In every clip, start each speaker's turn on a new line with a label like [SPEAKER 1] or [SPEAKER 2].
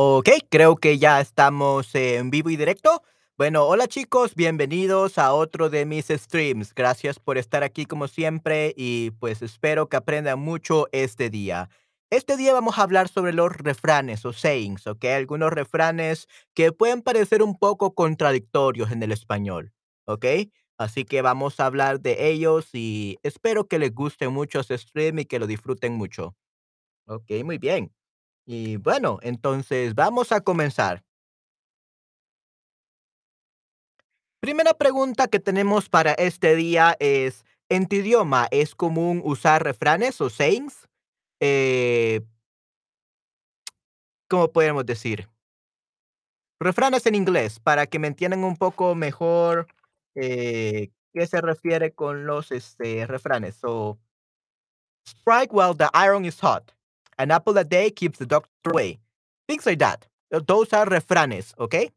[SPEAKER 1] Ok, creo que ya estamos en vivo y directo. Bueno, hola chicos, bienvenidos a otro de mis streams. Gracias por estar aquí como siempre y pues espero que aprendan mucho este día. Este día vamos a hablar sobre los refranes o sayings, ¿ok? Algunos refranes que pueden parecer un poco contradictorios en el español, ¿ok? Así que vamos a hablar de ellos y espero que les guste mucho este stream y que lo disfruten mucho. Ok, muy bien. Y bueno, entonces vamos a comenzar. Primera pregunta que tenemos para este día es, ¿en tu idioma es común usar refranes o sayings? Eh, ¿cómo podemos decir? Refranes en inglés, para que me entiendan un poco mejor eh, qué se refiere con los este, refranes. So, strike while the iron is hot. An apple a day keeps the doctor away. Things like that. Those are refranes, ¿ok?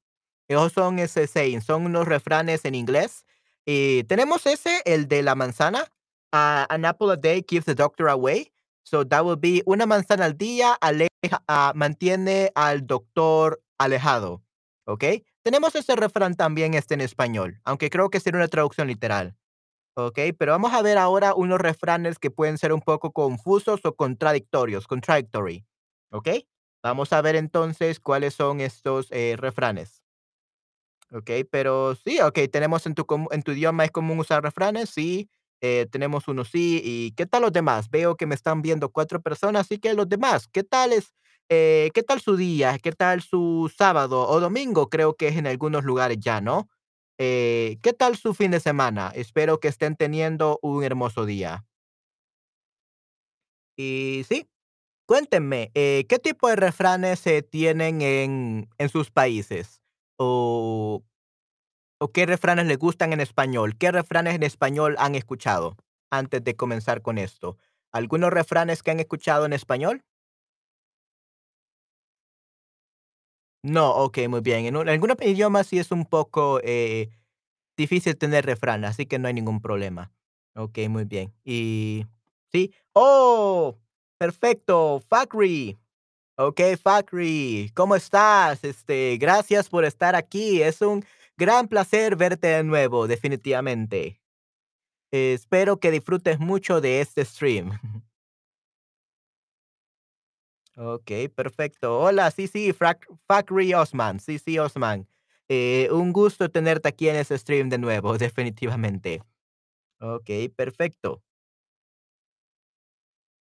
[SPEAKER 1] Esos son ese saying, son unos refranes en inglés. Y tenemos ese, el de la manzana. An apple a day keeps the doctor away. So that would be una manzana al día aleja, mantiene al doctor alejado. ¿Ok? Tenemos ese refrán también este en español, aunque creo que sería una traducción literal. ¿Ok? Pero vamos a ver ahora unos refranes que pueden ser un poco confusos o contradictorios, contradictory. ¿Ok? Vamos a ver entonces cuáles son estos eh, refranes. Okey, pero sí, okey, tenemos en tu en tu idioma es común usar refranes, sí, eh, tenemos uno sí, ¿y qué tal los demás? Veo que me están viendo 4 personas, así que los demás, ¿qué tal es, eh, qué tal su día? ¿Qué tal su sábado o domingo? Creo que es en algunos lugares ya, ¿no? Eh, ¿qué tal su fin de semana? Espero que estén teniendo un hermoso día. Y sí, cuéntenme, eh, ¿qué tipo de refranes se tienen en en sus países? O ¿O qué refranes les gustan en español? ¿Qué refranes en español han escuchado? Antes de comenzar con esto. ¿Algunos refranes que han escuchado en español? No, okey, muy bien. En un algunos idiomas sí es un poco, eh, difícil tener refrán, así que no hay ningún problema. Okey, muy bien. Y sí. ¡Oh! Perfecto, Fakri. Okey, Fakri, ¿cómo estás? Este, gracias por estar aquí. Es un gran placer verte de nuevo, definitivamente. Espero que disfrutes mucho de este stream. Okey, perfecto. Hola, sí, sí, Frak Fakri Osman. Sí, sí, Osman. Eh, un gusto tenerte aquí en ese stream de nuevo, definitivamente. Okey, perfecto.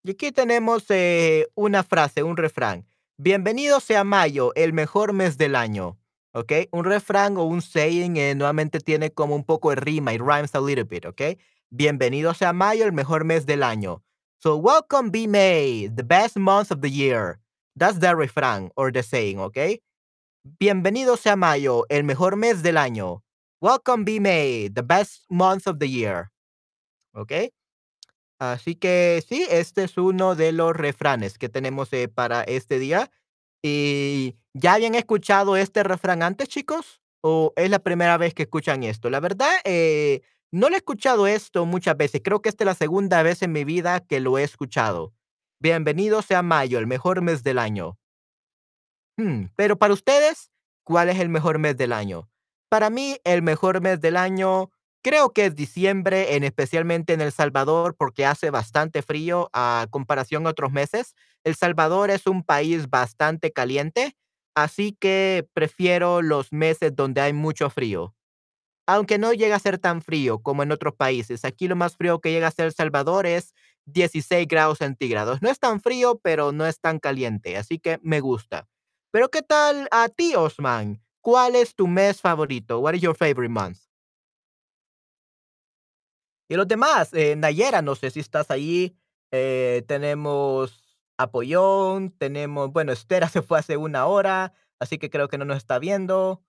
[SPEAKER 1] Y aquí tenemos, eh, una frase, un refrán. Bienvenido sea mayo, el mejor mes del año, ¿ok? Un refrán o un saying, eh, nuevamente tiene como un poco de rima, it rhymes a little bit, ¿ok? Bienvenido sea mayo, el mejor mes del año. So, welcome be May, the best month of the year. That's the refrán or the saying, ¿ok? Bienvenido sea mayo, el mejor mes del año. Welcome be May, the best month of the year, ¿ok? Así que sí, este es uno de los refranes que tenemos, eh, para este día. Y, ¿ya habían escuchado este refrán antes, chicos? ¿O es la primera vez que escuchan esto? La verdad, eh, no lo he escuchado esto muchas veces. Creo que esta es la segunda vez en mi vida que lo he escuchado. Bienvenido sea mayo, el mejor mes del año. Hmm, pero para ustedes, ¿cuál es el mejor mes del año? Para mí, el mejor mes del año creo que es diciembre, en especialmente en El Salvador, porque hace bastante frío a comparación a otros meses. El Salvador es un país bastante caliente, así que prefiero los meses donde hay mucho frío. Aunque no llega a ser tan frío como en otros países. Aquí lo más frío que llega a ser El Salvador es 16 grados centígrados. No es tan frío, pero no es tan caliente, así que me gusta. Pero, ¿qué tal a ti, Osman? ¿Cuál es tu mes favorito? What is your favorite month? Y los demás, eh, Nayera, no sé si estás ahí. Eh, tenemos a Pollón, tenemos, bueno, Estera se fue hace una hora, así que creo que no nos está viendo.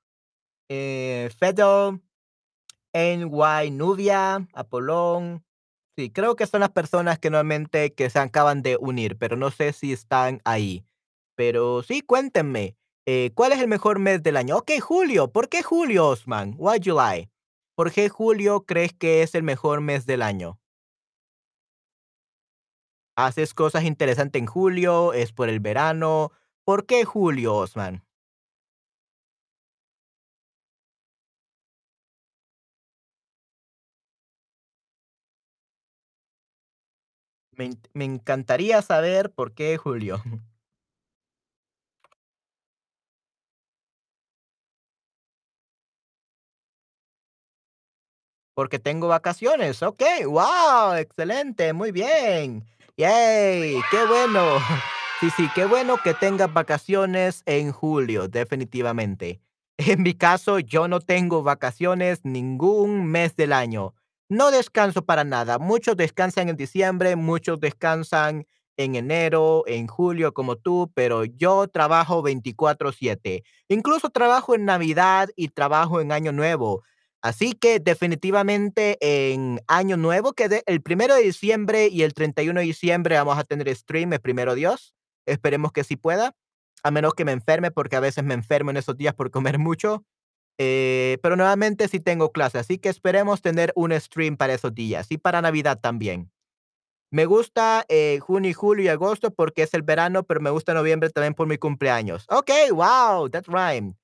[SPEAKER 1] Eh, NY Nubia, Apolón. Sí, creo que son las personas que normalmente que se acaban de unir, pero no sé si están ahí. Pero sí, cuéntenme, eh, ¿cuál es el mejor mes del año? Ok, julio. ¿Por qué julio, Osman? Why July? ¿Por qué julio crees que es el mejor mes del año? ¿Haces cosas interesantes en julio? ¿Es por el verano? ¿Por qué julio, Osman? Me encantaría saber por qué julio. Porque tengo vacaciones, okey, guau, excelente, muy bien. Yay, qué bueno. Sí, sí, qué bueno que tengas vacaciones en julio, definitivamente. En mi caso, yo no tengo vacaciones ningún mes del año. No descanso para nada. Muchos descansan en diciembre, muchos descansan en enero, en julio, como tú, pero yo trabajo 24/7. Incluso trabajo en Navidad y trabajo en Año Nuevo. Así que definitivamente en Año Nuevo, que de el primero de diciembre y el 31 de diciembre vamos a tener stream, primero Dios. Esperemos que sí pueda, a menos que me enferme, porque a veces me enfermo en esos días por comer mucho. Eh, pero nuevamente sí tengo clase, así que esperemos tener un stream para esos días y para Navidad también. Me gusta, eh, junio julio y agosto porque es el verano, pero me gusta noviembre también por mi cumpleaños. Okey, wow, that rhymed.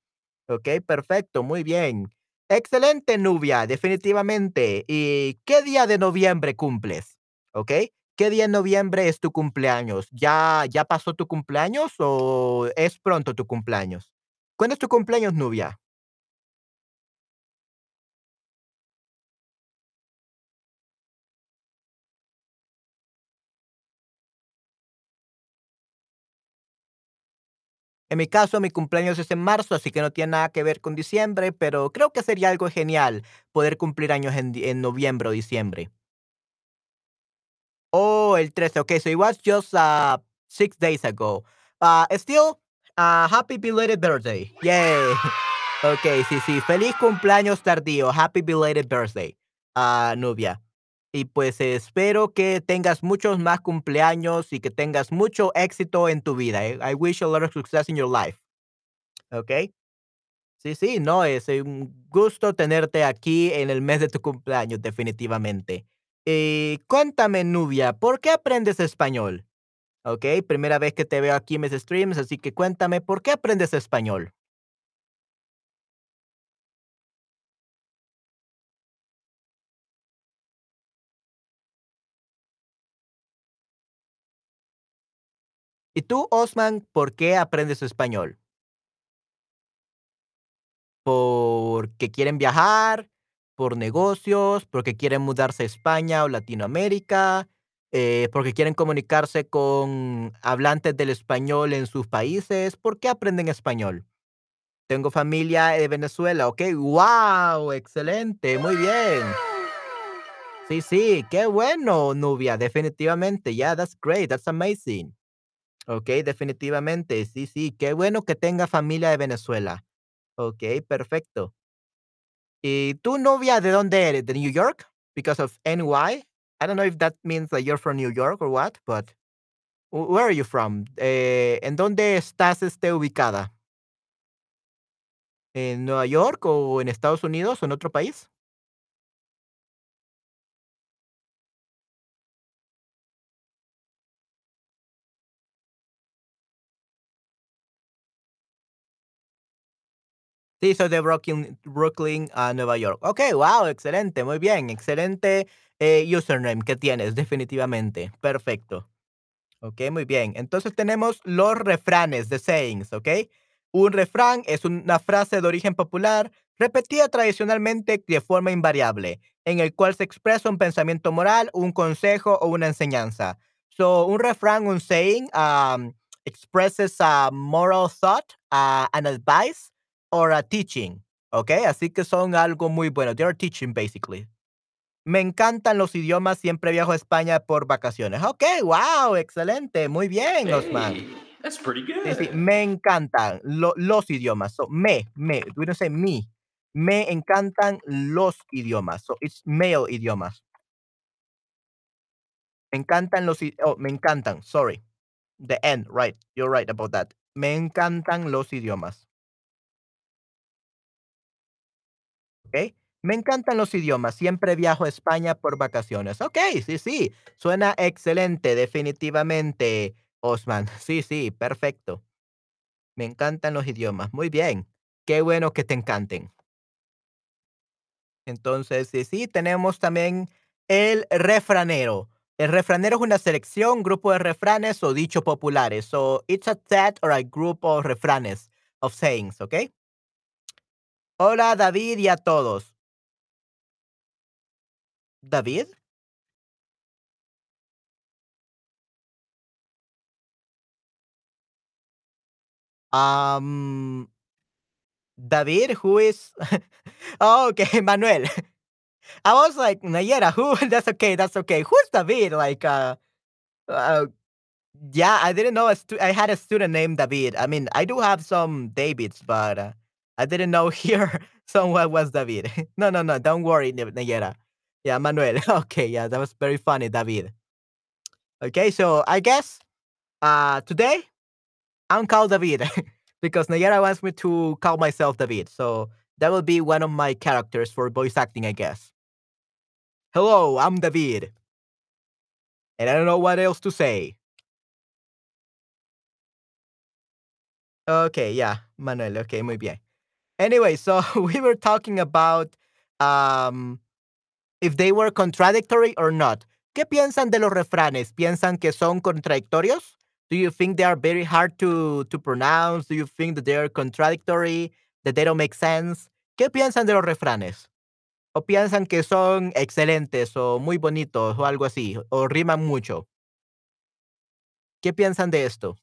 [SPEAKER 1] Okey, perfecto, muy bien. Excelente, Nubia, definitivamente. ¿Y qué día de noviembre cumples? Okey, ¿qué día en noviembre es tu cumpleaños? ¿Ya ya pasó tu cumpleaños o es pronto tu cumpleaños? ¿Cuándo es tu cumpleaños, Nubia? En mi caso, mi cumpleaños es en marzo, así que no tiene nada que ver con diciembre, pero creo que sería algo genial poder cumplir años en en noviembre o diciembre. Oh, el 13, okey, so it was just, uh, 6 days ago. Uh, still, uh, happy belated birthday. Yay. Okey, sí, sí, feliz cumpleaños tardío. Happy belated birthday, ah, Nubia. Y, pues, espero que tengas muchos más cumpleaños y que tengas mucho éxito en tu vida, eh. I wish you a lot of success in your life. Okey. Sí, sí, no, es un gusto tenerte aquí en el mes de tu cumpleaños, definitivamente. Cuéntame, Nubia, ¿por qué aprendes español? Okey, primera vez que te veo aquí en mis streams, así que cuéntame, ¿por qué aprendes español? Y tú, Osman, ¿por qué aprendes español? ¿Porque quieren viajar, por negocios, porque quieren mudarse a España o Latinoamérica, eh, porque quieren comunicarse con hablantes del español en sus países? ¿Por qué aprenden español? Tengo familia de Venezuela, okey, guau, excelente, muy bien. Sí, sí, qué bueno, Nubia, definitivamente, yeah, that's great, that's amazing. Okey, definitivamente, sí, sí, qué bueno que tenga familia de Venezuela. Okey, perfecto. ¿Y tu novia de dónde eres? ¿De New York? Because of NY? I don't know if that means that you're from New York or what, but where are you from? Eh, ¿en dónde estás, este, ubicada? ¿En Nueva York o en Estados Unidos o en otro país? Sí, de Brooklyn Brooklyn, ah, Nueva York. Okey, guau, excelente, muy bien, excelente, eh, username que tienes, definitivamente, perfecto. Okey, muy bien. Entonces tenemos los refranes, the sayings, ¿okey? Un refrán es una frase de origen popular repetida tradicionalmente de forma invariable, en el cual se expresa un pensamiento moral, un consejo o una enseñanza. So, un refrán, un saying, um, expresses a moral thought, ah, an advice or a teaching, ¿okey? Así que son algo muy bueno. They are teaching, basically. Me encantan los idiomas, siempre viajo a España por vacaciones. Okey, guau, excelente, muy bien, Osman.
[SPEAKER 2] That's pretty
[SPEAKER 1] Sí, sí,
[SPEAKER 2] good.
[SPEAKER 1] me encantan lo los idiomas. So, me me, we don't say me. Me encantan los idiomas. So, it's male idiomas. Me encantan los oh, me encantan, sorry. The end, right, you're right about that. Me encantan los idiomas. Okey. Me encantan los idiomas, siempre viajo a España por vacaciones. Okey, sí, sí, suena excelente, definitivamente, Osman. Sí, sí, perfecto. Me encantan los idiomas. Muy bien. Qué bueno que te encanten. Entonces, sí, sí, tenemos también el refranero. El refranero es una selección, grupo de refranes o dichos populares. So, it's a set or a group of refranes, of sayings, ¿ok? Hola, David, y a todos. ¿David? Um, David, who is Oh, okay, Manuel. I was like, Nayera, who? That's okay, that's okay. Who's David? Like, uh, uh, yeah, I didn't know a stu- I had a student named David. I mean, I do have some Davids, but uh, I didn't know here someone was David. no, no, no, don't worry, Nayera. Yeah, Manuel. Okay, yeah, that was very funny, David. Okay, so I guess uh today I'm called David because Nayara wants me to call myself David. So that will be one of my characters for voice acting, I guess. Hello, I'm David. And I don't know what else to say. Okay, yeah, Manuel. Okay, muy bien. Anyway, so we were talking about um, if they were contradictory or not. ¿Qué piensan de los refranes? ¿Piensan que son contradictorios? Do you think they are very hard to, to pronounce? Do you think that they are contradictory? That they don't make sense? ¿Qué piensan de los refranes? ¿O piensan que son excelentes o muy bonitos o algo así? ¿O riman mucho? ¿Qué piensan de esto?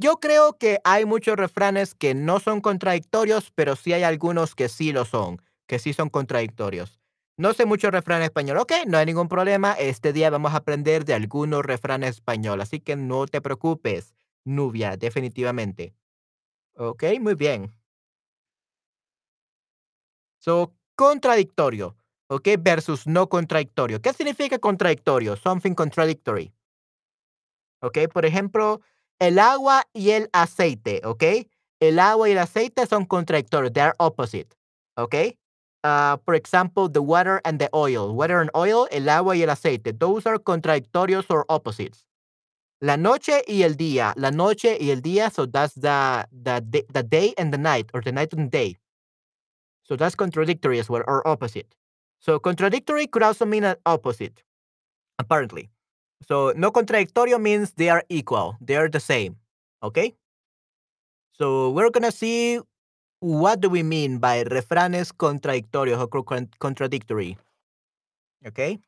[SPEAKER 1] Yo creo que hay muchos refranes que no son contradictorios, pero sí hay algunos que sí lo son, que sí son contradictorios. No sé mucho refrán español. Ok, no hay ningún problema. Este día vamos a aprender de algunos refranes español, así que no te preocupes, Nubia, definitivamente. Ok, muy bien. So, contradictorio, ok, versus no contradictorio. ¿Qué significa contradictorio? Something contradictory. ¿ok? Por ejemplo, el agua y el aceite, ¿ok? El agua y el aceite son contradictorios, they are opposite, ¿ok? Uh, for example, the water and the oil. Water and oil, el agua y el aceite. Those are contradictorios or opposites. La noche y el día. La noche y el día, so that's the, the, day- the day and the night, or the night and day. So that's contradictory as well, or opposite. So contradictory could also mean an opposite, apparently. So no contradictorio means they are equal. They are the same. Okay? So we're gonna see what do we mean by refranes contradictorios or contradictory. Okay?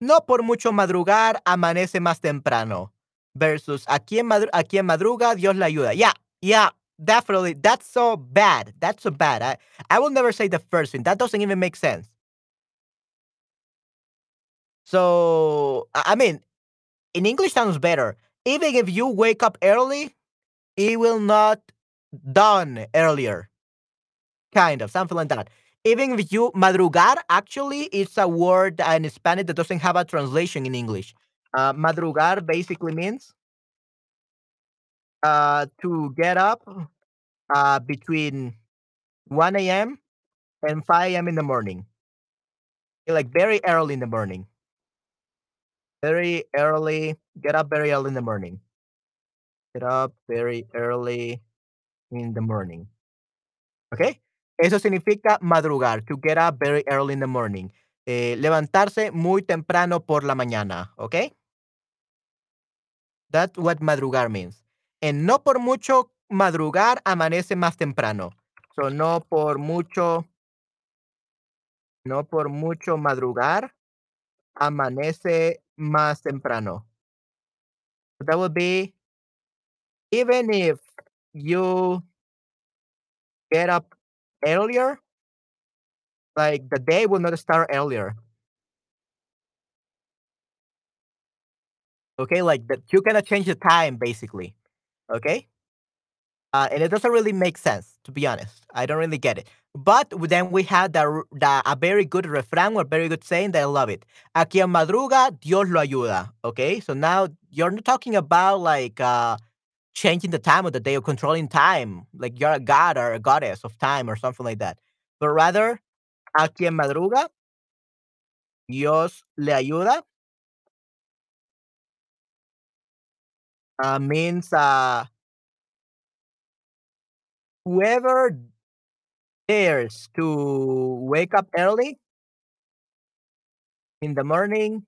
[SPEAKER 1] No por mucho madrugar amanece más temprano. Versus a quien, a quien madruga Dios le ayuda. Yeah, yeah, definitely. That's so bad. That's so bad. I, I will never say the first thing. That doesn't even make sense. So I mean, in English sounds better. Even if you wake up early, it will not dawn earlier. Kind of, something like that. Even if you madrugar, actually, it's a word in Spanish that doesn't have a translation in English. Uh, madrugar basically means uh, to get up uh, between 1 a.m. and 5 a.m. in the morning. Like very early in the morning. Very early. Get up very early in the morning. Get up very early in the morning. ¿Ok? Eso significa madrugar, to get up very early in the morning. Eh, levantarse muy temprano por la mañana, ¿ok? That's what madrugar means. En no por mucho madrugar amanece más temprano. So no por mucho, no por mucho madrugar amanece más temprano. That would be even if you get up earlier, like the day will not start earlier. Okay, like that you cannot change the time basically. Okay? Uh, and it doesn't really make sense, to be honest. I don't really get it. But then we had the, the a very good refrain or very good saying that I love it. A quien madruga, Dios lo ayuda. Okay, so now you're not talking about like uh, changing the time of the day or controlling time, like you're a god or a goddess of time or something like that. But rather, a quien madruga, Dios le ayuda uh, means uh, whoever dares to wake up early in the morning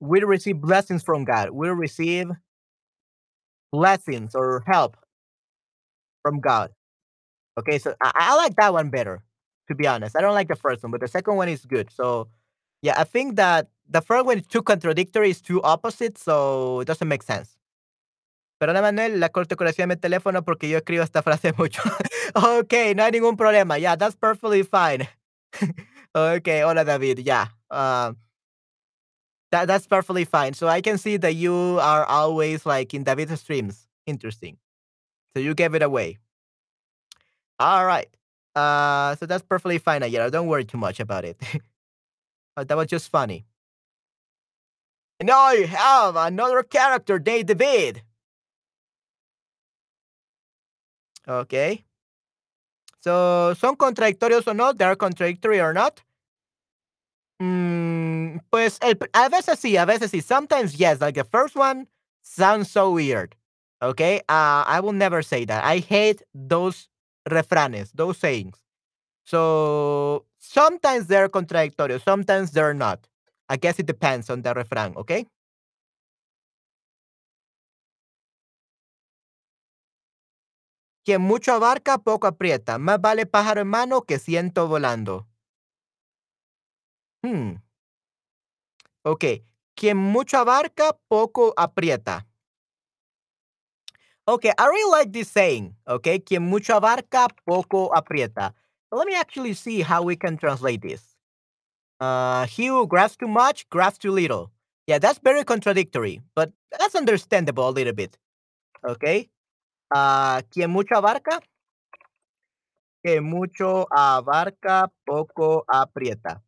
[SPEAKER 1] will receive blessings from God. Will receive blessings or help from God. Okay, so I, I like that one better, to be honest. I don't like the first one, but the second one is good. So yeah, I think that the first one is too contradictory, it's too opposite, so it doesn't make sense. Perdona, Manuel, la cortocracia mi teléfono porque yo escribo esta frase mucho. okay, no hay ningún problema. Yeah, that's perfectly fine. okay, hola David. Yeah. Um that that's perfectly fine. So I can see that you are always like in David's streams. Interesting. So you gave it away. All right. Uh so that's perfectly fine, Ayala. Don't worry too much about it. Uh, that was just funny. Now I have another character, David. Okay. So, ¿son contradictorios o no? ¿They are contradictory or not? Mm, pues el, a veces sí, a veces sí. Sometimes yes. Like the first one sounds so weird. Okay. Uh, I will never say that. I hate those refranes, those sayings. So sometimes they're contradictory, sometimes they're not. I guess it depends on the refrán, okay? Quien mucho abarca, poco aprieta. Más vale pájaro en mano que ciento volando. Hmm. Okay. Quien mucho abarca, poco aprieta. Okay, I really like this saying. Okay, quien mucho abarca, poco aprieta. Let me actually see how we can translate this. Uh, he who grasps too much, grasps too little. Yeah, that's very contradictory, but that's understandable a little bit. Okay. Uh, quien mucho abarca, que mucho abarca, poco aprieta.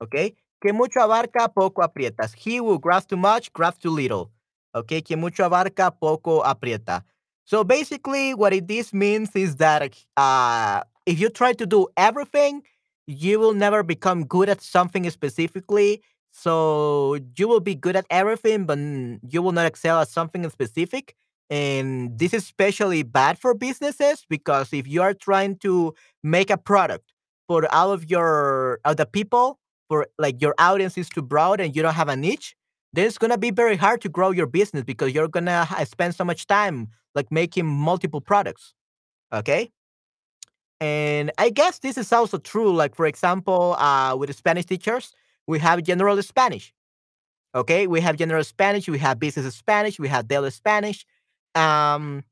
[SPEAKER 1] Okay. Que mucho abarca, poco aprietas. He who grasps too much, grasps too little. Okay. Que mucho abarca, poco aprieta. So basically, what it this means is that uh, if you try to do everything, you will never become good at something specifically. So you will be good at everything, but you will not excel at something specific. And this is especially bad for businesses because if you are trying to make a product for all of your of the people, for like your audience is too broad and you don't have a niche, then it's gonna be very hard to grow your business because you're gonna spend so much time like making multiple products. Okay and I guess this is also true. Like, for example, uh, with Spanish teachers, we have general Spanish. Okay, we have general Spanish, we have business Spanish, we have daily Spanish. Um,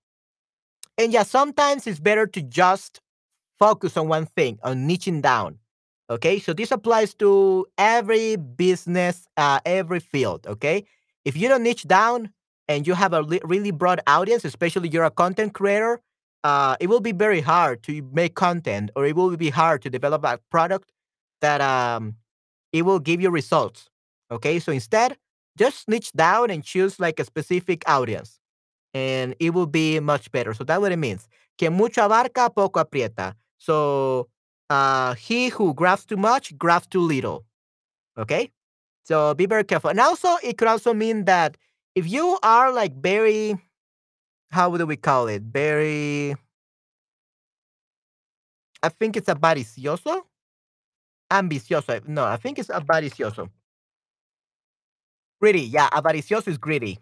[SPEAKER 1] and yeah, sometimes it's better to just focus on one thing, on niching down. Okay, so this applies to every business, uh, every field. Okay, if you don't niche down and you have a li- really broad audience, especially you're a content creator, uh, it will be very hard to make content, or it will be hard to develop a product that um it will give you results. Okay, so instead, just niche down and choose like a specific audience and it will be much better. So that's what it means. Que mucho abarca, poco aprieta. So uh, he who grabs too much, grabs too little. Okay? So be very careful. And also, it could also mean that if you are like very, how do we call it? Very, I think it's avaricioso. Ambicioso. No, I think it's avaricioso. Greedy. Yeah, avaricioso is greedy.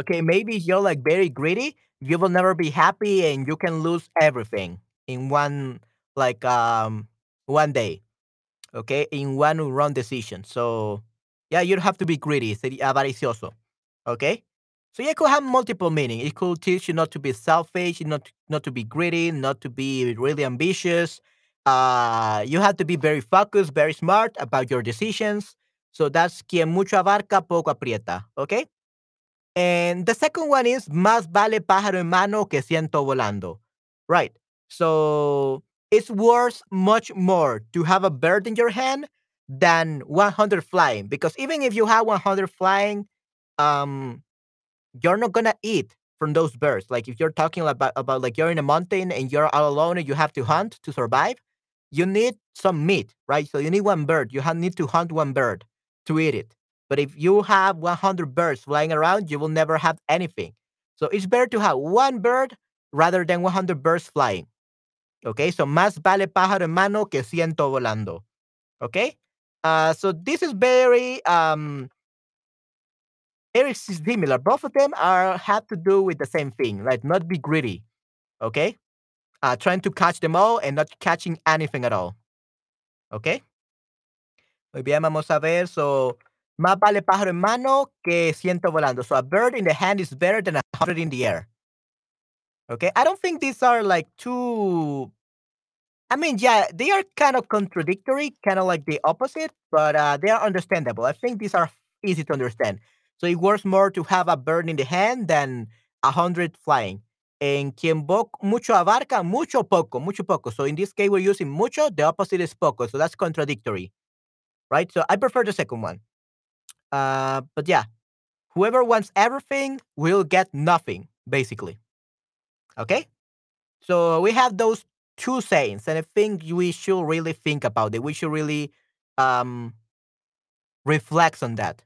[SPEAKER 1] Okay, maybe you're like very greedy, you will never be happy and you can lose everything in one like um one day, okay? In one wrong decision. So yeah, you don't have to be greedy, sería avaricioso. Okay? So yeah, it could have multiple meaning. It could teach you not to be selfish, not not to be greedy, not to be really ambitious. Uh you have to be very focused, very smart about your decisions. So that's quien mucho abarca, poco aprieta. Okay? And the second one is más vale pájaro en mano que ciento volando. Right. So it's worth much more to have a bird in your hand than 100 flying because even if you have 100 flying, um, you're not gonna eat from those birds. Like if you're talking about about like you're in a mountain and you're all alone and you have to hunt to survive, you need some meat, right? So you need one bird. You have, need to hunt one bird to eat it. But if you have 100 birds flying around, you will never have anything. So it's better to have one bird rather than 100 birds flying. Okay, so más vale pájaro en mano que ciento volando. Okay, uh, so this is very um very similar. Both of them are have to do with the same thing, like not be greedy. Okay, uh, trying to catch them all and not catching anything at all. Okay. Muy bien, vamos a ver. So, más vale pájaro en mano que ciento volando. So, a bird in the hand is better than a hundred in the air. Okay. I don't think these are like too. I mean, yeah, they are kind of contradictory, kind of like the opposite, but uh, they are understandable. I think these are easy to understand. So, it works more to have a bird in the hand than a hundred flying. En quien mucho abarca, mucho poco, mucho poco. So in this case, we're using mucho. The opposite is poco. So that's contradictory, right? So I prefer the second one. Uh, but yeah, whoever wants everything will get nothing, basically. Okay? So we have those two sayings, and I think we should really think about it. We should really um, reflect on that.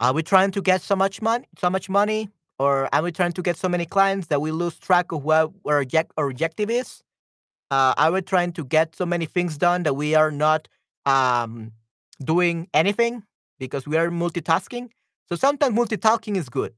[SPEAKER 1] Are we trying to get so much money? So much money? or are we trying to get so many clients that we lose track of what our, object- our objective is? Uh, are we trying to get so many things done that we are not um, doing anything because we are multitasking? So sometimes multitasking is good,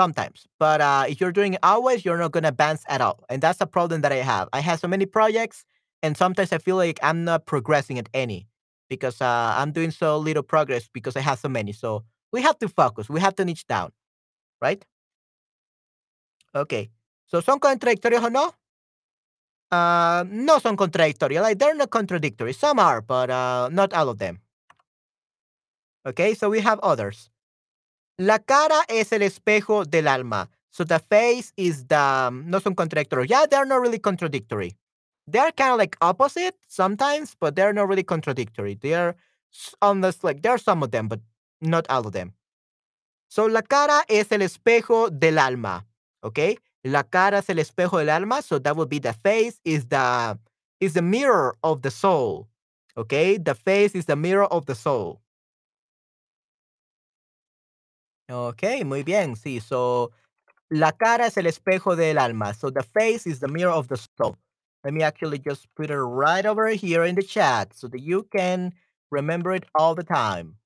[SPEAKER 1] sometimes. But uh, if you're doing it always, you're not going to advance at all. And that's a problem that I have. I have so many projects, and sometimes I feel like I'm not progressing at any because uh, I'm doing so little progress because I have so many. So we have to focus. We have to niche down, right? Okay. So, ¿son contradictorios o no? Uh, no son contradictorios. Like, they're not contradictory. Some are, but uh, not all of them. Okay, so we have others. La cara es el espejo del alma. So the face is the. Um, no son contradictorios. Yeah, they're not really contradictory. They're kind of like opposite sometimes, but they're not really contradictory. They're almost like, there are some of them, but not all of them. So la cara es el espejo del alma. Okay. La cara es el espejo del alma. So that would be the face is the is the mirror of the soul. Okay. The face is the mirror of the soul. Okay, muy bien. Sí, so la cara es el espejo del alma. So the face is the mirror of the soul. Let me actually just put it right over here in the chat so that you can remember it all the time.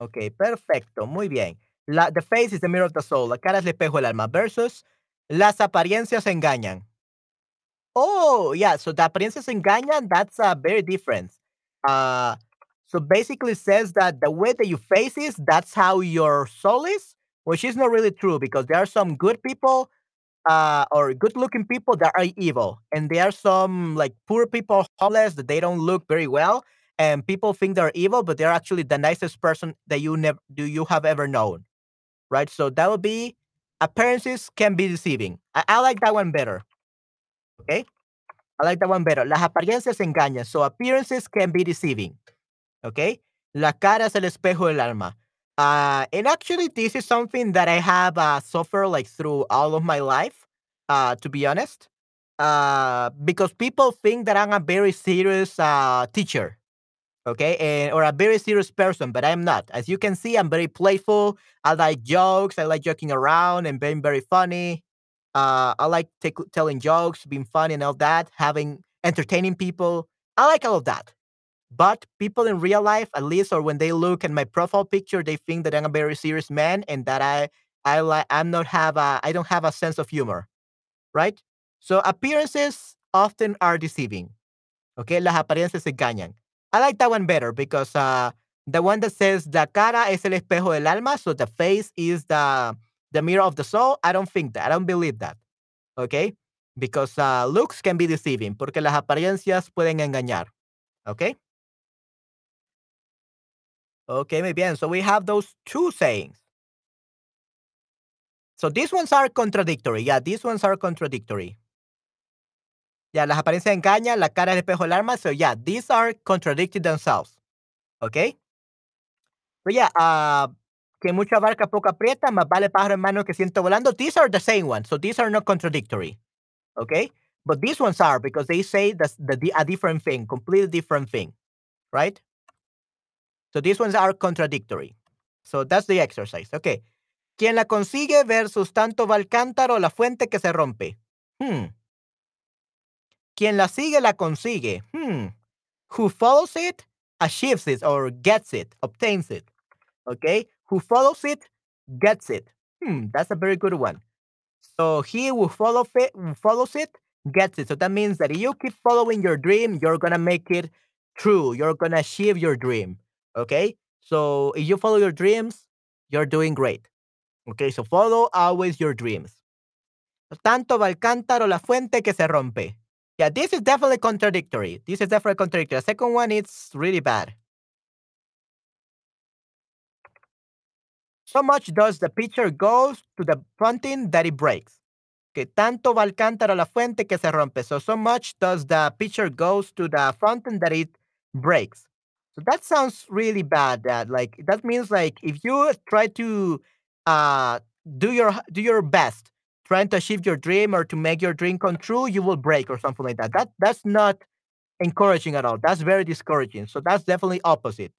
[SPEAKER 1] Okay, perfecto. Muy bien. La, the face is the mirror of the soul. La cara es el espejo del alma. Versus las apariencias engañan. Oh, yeah. So the apariencias engañan, that's a very different. Uh, so basically says that the way that you face is, that's how your soul is, which is not really true because there are some good people uh, or good looking people that are evil. And there are some like poor people, homeless, that they don't look very well. And people think they're evil, but they're actually the nicest person that you never do you have ever known right? So that would be appearances can be deceiving. I, I like that one better. Okay. I like that one better. Las apariencias engañan. So appearances can be deceiving. Okay. La cara es el espejo del alma. Uh, and actually, this is something that I have uh, suffered like through all of my life, uh, to be honest. Uh, because people think that I'm a very serious uh, teacher okay and or a very serious person but i'm not as you can see i'm very playful i like jokes i like joking around and being very funny uh, i like telling jokes being funny and all that having entertaining people i like all of that but people in real life at least or when they look at my profile picture they think that i'm a very serious man and that i i like i'm not have a i don't have a sense of humor right so appearances often are deceiving okay las apariencias se engañan I like that one better because uh, the one that says la cara es el espejo del alma, so the face is the the mirror of the soul. I don't think that. I don't believe that. Okay, because uh, looks can be deceiving, porque las apariencias pueden engañar. Okay. Okay, muy bien. So we have those two sayings. So these ones are contradictory. Yeah, these ones are contradictory. Yeah, las apariencias engañan, la cara es espejo del arma. So yeah, these are contradicting themselves. Okay? But yeah, uh, que mucha barca poco aprieta, más vale pájaro en mano que siento volando. These are the same ones. So these are not contradictory. Okay? But these ones are because they say the, the, a different thing, completely different thing. Right? So these ones are contradictory. So that's the exercise. Okay. Quien la consigue versus tanto va el cántaro la fuente que se rompe. Hmm. Quien la sigue la consigue. Hmm. Who follows it achieves it or gets it, obtains it. Okay? Who follows it gets it. Hmm, that's a very good one. So he who follow it, who follows it gets it. So that means that if you keep following your dream, you're gonna make it true. You're gonna achieve your dream. Okay? So if you follow your dreams, you're doing great. Okay, so follow always your dreams. Tanto va el cántaro la fuente que se rompe. Yeah, this is definitely contradictory. This is definitely contradictory. The second one, it's really bad. So much does the pitcher goes to the fountain that it breaks. Que tanto va el cántaro la fuente que se rompe. So, so much does the pitcher goes to the fountain that it breaks. So that sounds really bad. That like that means like if you try to uh, do your do your best trying to achieve your dream or to make your dream come true, you will break or something like that. That that's not encouraging at all. That's very discouraging. So that's definitely opposite.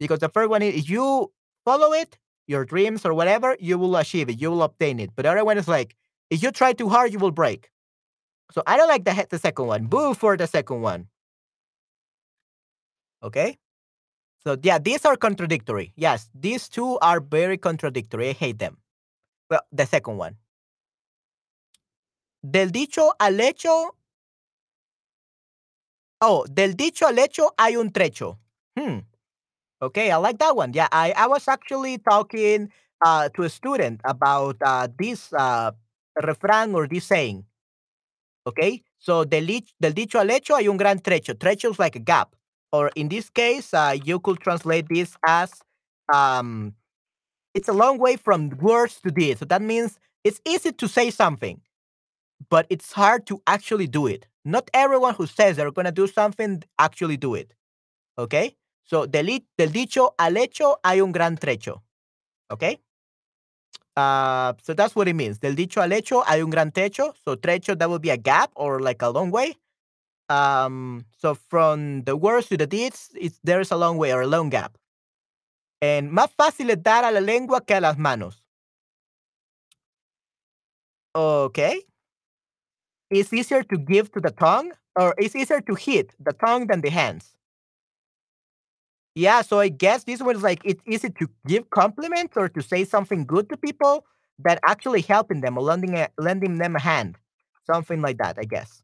[SPEAKER 1] Because the first one is if you follow it, your dreams or whatever, you will achieve it, you will obtain it. But the other one is like if you try too hard, you will break. So I don't like the the second one. Boo for the second one. Okay. So yeah, these are contradictory. Yes, these two are very contradictory. I hate them. Well, the second one. Del dicho al hecho. Oh, del dicho al hecho hay un trecho. Hmm. Okay, I like that one. Yeah, I, I was actually talking uh, to a student about uh, this uh, or this saying. Okay, so del, del dicho al hecho hay un gran trecho. Trecho is like a gap or in this case, uh, you could translate this as um, it's a long way from words to deeds. So that means it's easy to say something, but it's hard to actually do it. Not everyone who says they're going to do something actually do it. Okay? So, del, del dicho al hecho hay un gran trecho. Okay? Uh, so that's what it means. Del dicho al hecho hay un gran trecho. So, trecho, that would be a gap or like a long way. Um, so from the words to the deeds, it's, there's a long way or a long gap. And más fácil es dar a la lengua que a las manos. Okay. It's easier to give to the tongue, or it's easier to hit the tongue than the hands. Yeah, so I guess this one is like it's easy to give compliments or to say something good to people than actually helping them or lending a, lending them a hand, something like that. I guess.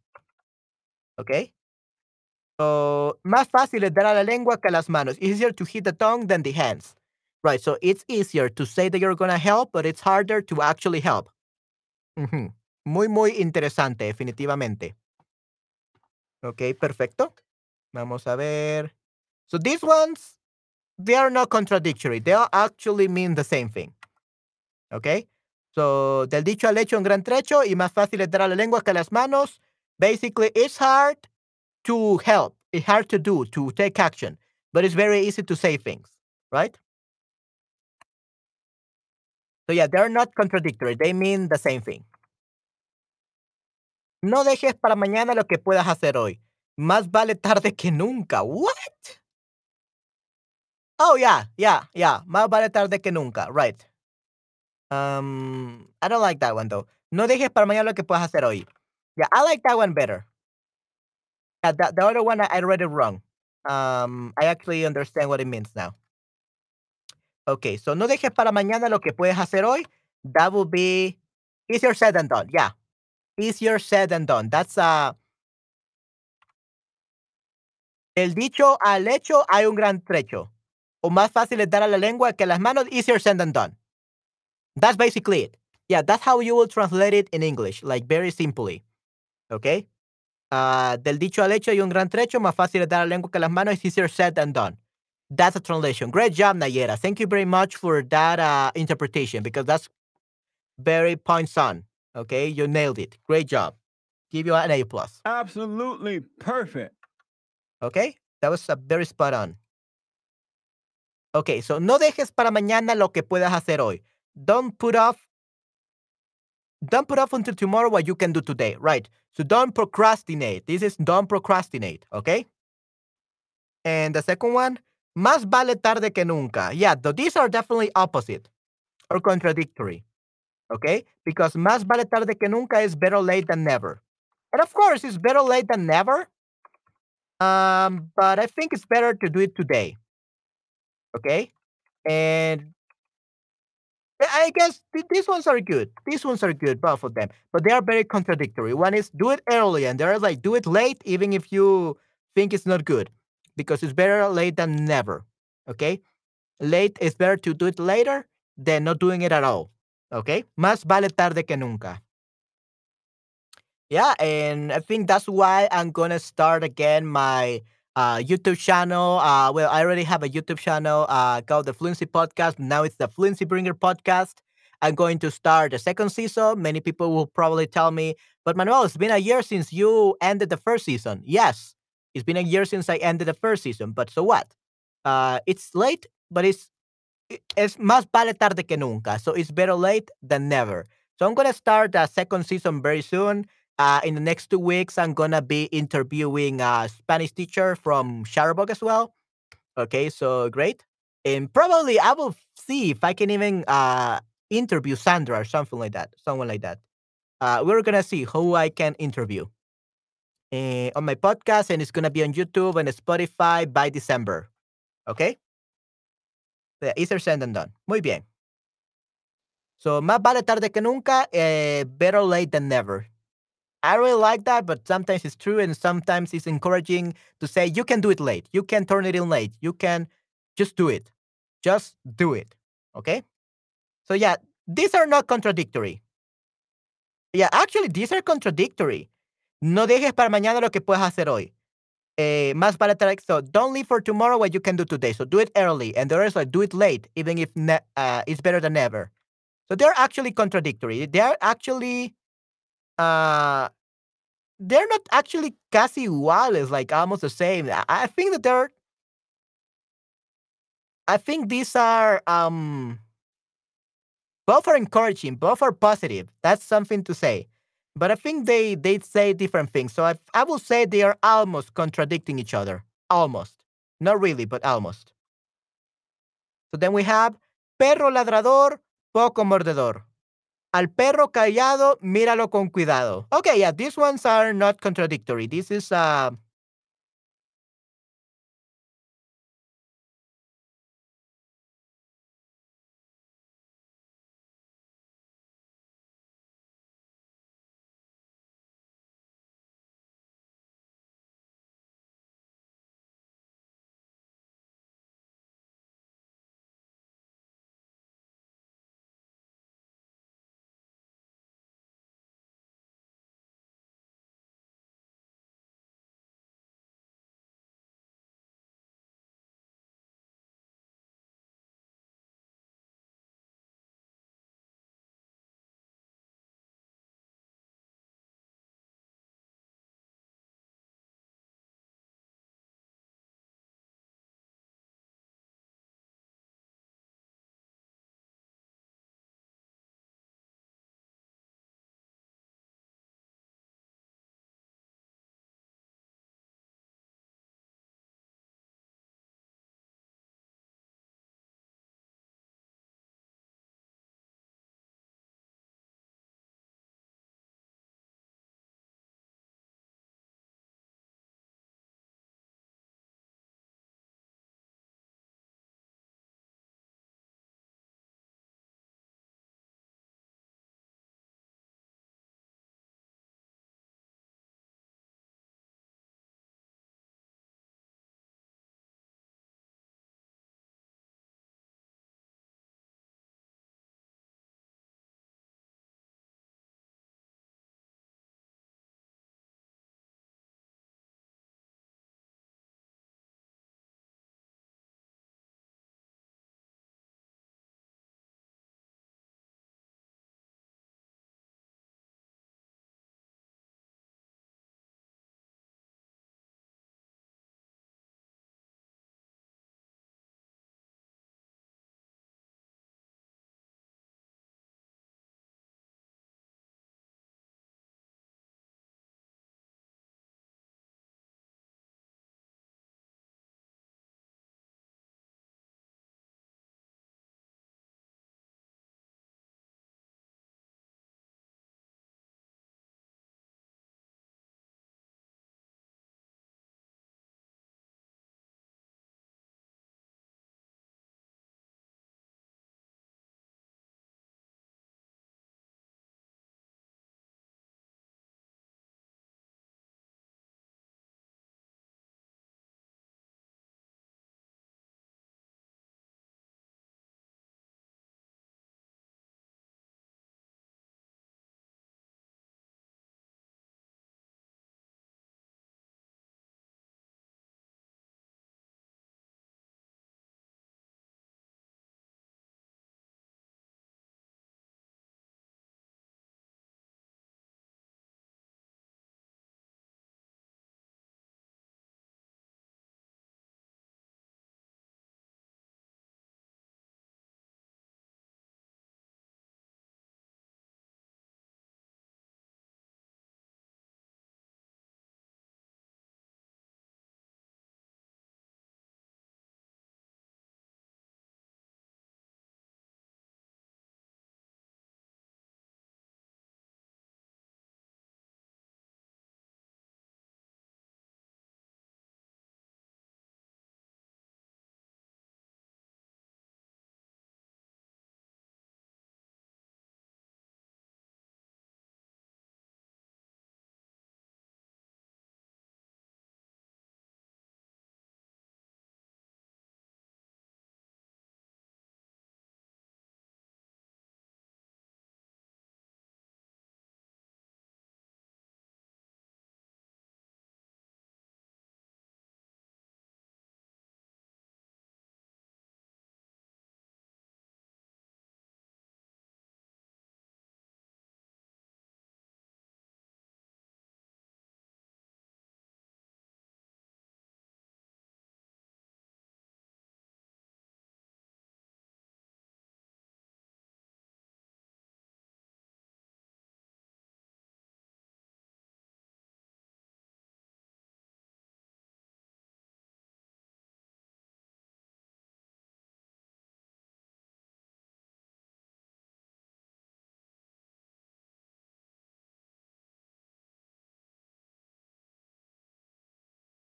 [SPEAKER 1] Okay? So, más fácil es dar a la lengua que a las manos. Easier to hit the tongue than the hands. Right, so it's easier to say that you're going to help, but it's harder to actually help. Muy, muy interesante, definitivamente. Ok, perfecto. Vamos a ver. So these ones, they are not contradictory. They actually mean the same thing. Okay? So, del dicho al hecho un gran trecho y más fácil es dar a la lengua que a las manos. Basically, it's hard to help. It's hard to do, to take action, but it's very easy to say things, right? So yeah, they're not contradictory. They mean the same thing. No dejes para mañana lo que puedas hacer hoy. Más vale tarde que nunca. What? Oh yeah, yeah, yeah. Más vale tarde que nunca. Right. Um, I don't like that one though. No dejes para mañana lo que puedas hacer hoy. Yeah, I like that one better. Yeah, the, the other one I read it wrong. Um, I actually understand what it means now. Okay, so no dejes para mañana lo que puedes hacer hoy. That would be easier said than done. Yeah, easier said than done. That's uh. El dicho al hecho hay un gran trecho. O más fácil es dar a la lengua que las manos. Easier said than done. That's basically it. Yeah, that's how you will translate it in English, like very simply. Okay. Uh, del dicho al hecho hay un gran trecho, más fácil es dar la lengua que las manos, es easier said than done. That's a translation. Great job, Nayera. Thank you very much for that uh, interpretation because that's very points on. Okay, you nailed it. Great job. Give you an A plus.
[SPEAKER 2] Absolutely perfect.
[SPEAKER 1] Okay, that was a very spot on. Okay, so no dejes para mañana lo que puedas hacer hoy. Don't put off. Don't put off until tomorrow what you can do today. Right. So don't procrastinate. This is don't procrastinate. Okay. And the second one, más vale tarde que nunca. Yeah, though these are definitely opposite or contradictory. Okay? Because más vale tarde que nunca is better late than never. And of course, it's better late than never. Um, but I think it's better to do it today. Okay? And I guess th- these ones are good. These ones are good, both of them. But they are very contradictory. One is do it early, and the other like do it late, even if you think it's not good. Because it's better late than never. Okay? Late is better to do it later than not doing it at all. Okay? Más vale tarde que nunca. Yeah, and I think that's why I'm gonna start again my uh, YouTube channel. Uh, well, I already have a YouTube channel uh, called the Fluency Podcast. Now it's the Fluency Bringer Podcast. I'm going to start the second season. Many people will probably tell me, but Manuel, it's been a year since you ended the first season. Yes, it's been a year since I ended the first season, but so what? Uh, it's late, but it's es más vale tarde que nunca. So it's better late than never. So I'm gonna start the second season very soon. Uh, in the next two weeks, I'm gonna be interviewing a Spanish teacher from Shutterbug as well. Okay, so great. And probably I will see if I can even uh, interview Sandra or something like that. Someone like that. Uh, we're gonna see who I can interview uh, on my podcast, and it's gonna be on YouTube and Spotify by December. Okay. Yeah, easier said than done. Muy bien. So, más vale tarde que nunca, eh, better late than never. I really like that, but sometimes it's true and sometimes it's encouraging to say you can do it late. You can turn it in late. You can just do it. Just do it. Okay? So, yeah, these are not contradictory. Yeah, actually, these are contradictory. No dejes para mañana lo que puedes hacer hoy. Eh, más vale tarde. So, don't leave for tomorrow what you can do today. So, do it early. And the rest, like, do it late, even if uh, it's better than never. So, they're actually contradictory. They're actually uh they're not actually casi iguales, like almost the same. I, think that they're I think these are um both are encouraging, both are positive. That's something to say. But I think they they say different things. So I I will say they are almost contradicting each other. Almost. Not really, but almost. So then we have perro ladrador, poco mordedor. Al perro callado, míralo con cuidado. Okay, yeah, these ones are not contradictory. This is uh